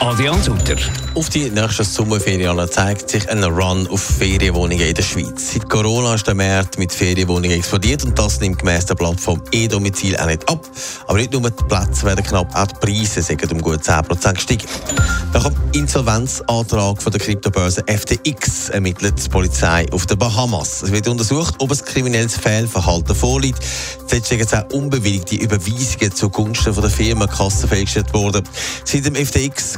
Adrian Sutter. Auf die nächsten Sommerferien zeigt sich ein Run auf Ferienwohnungen in der Schweiz. Seit Corona ist der Markt mit Ferienwohnungen explodiert und das nimmt gemäss der Plattform E-Domizil auch nicht ab. Aber nicht nur die Plätze werden knapp, auch die Preise sind um gut 10% gestiegen. Nach dem Insolvenzantrag von der Kryptobörse FTX ermittelt die Polizei auf den Bahamas. Es wird untersucht, ob es kriminelles Fehlverhalten vorliegt. Zuletzt sind auch unbewilligte Überweisungen zugunsten von der Firmenkasse festgestellt worden. Seit dem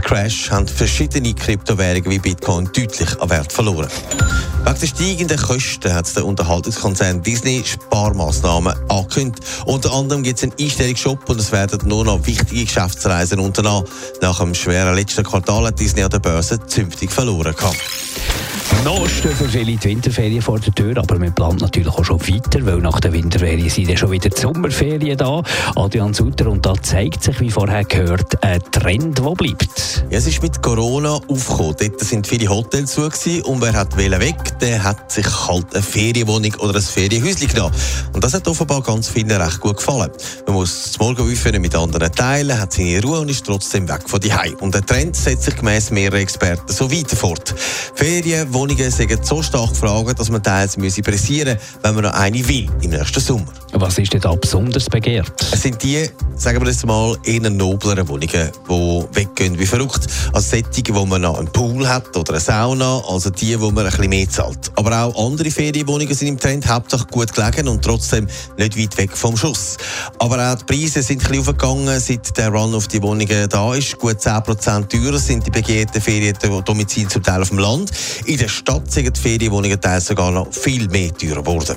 FTX-Crash haben verschiedene Kryptowährungen wie Bitcoin deutlich an Wert verloren. Wegen der steigenden Kosten hat der Unterhaltungskonzern Disney Sparmaßnahmen angekündigt. Unter anderem gibt es einen Einstellungsshop und es werden nur noch wichtige Geschäftsreisen unternommen. Nach dem schweren letzten Quartal hat Disney an der Börse zünftig verloren. Gehabt. Noch stehen für viele die Winterferien vor der Tür, aber wir planen natürlich auch schon weiter, weil nach der Winterferien sind ja schon wieder die Sommerferien da. Adrian Sutter, und da zeigt sich, wie vorher gehört, ein Trend, der bleibt. Ja, es ist mit Corona aufgekommen. Dort sind viele Hotels zu gewesen, und wer hat weg, der hat sich halt eine Ferienwohnung oder ein Ferienhäuschen genommen. Und das hat offenbar ganz vielen recht gut gefallen. Man muss das Morgen mit anderen teilen, hat seine Ruhe und ist trotzdem weg von die Und der Trend setzt sich gemäss mehreren Experten so weiter fort. Ferienwohnung Wohnungen sind so stark gefragt, dass man teils pressieren müsse, wenn man noch eine will im nächsten Sommer. Was ist denn da besonders begehrt? Es sind die, sagen wir jetzt mal, eher nobleren Wohnungen, die weggehen wie verrückt. Also solche, wo man noch einen Pool hat oder eine Sauna, also die, wo man ein bisschen mehr zahlt. Aber auch andere Ferienwohnungen sind im Trend hauptsächlich gut gelegen und trotzdem nicht weit weg vom Schuss. Aber auch die Preise sind ein bisschen aufgegangen, seit der Run auf die Wohnungen da ist. Gut 10% teurer sind die begehrten Feriendomizile zum Teil auf dem Land. In der Stadt sind die Ferienwohnungen teils sogar noch viel mehr teurer geworden.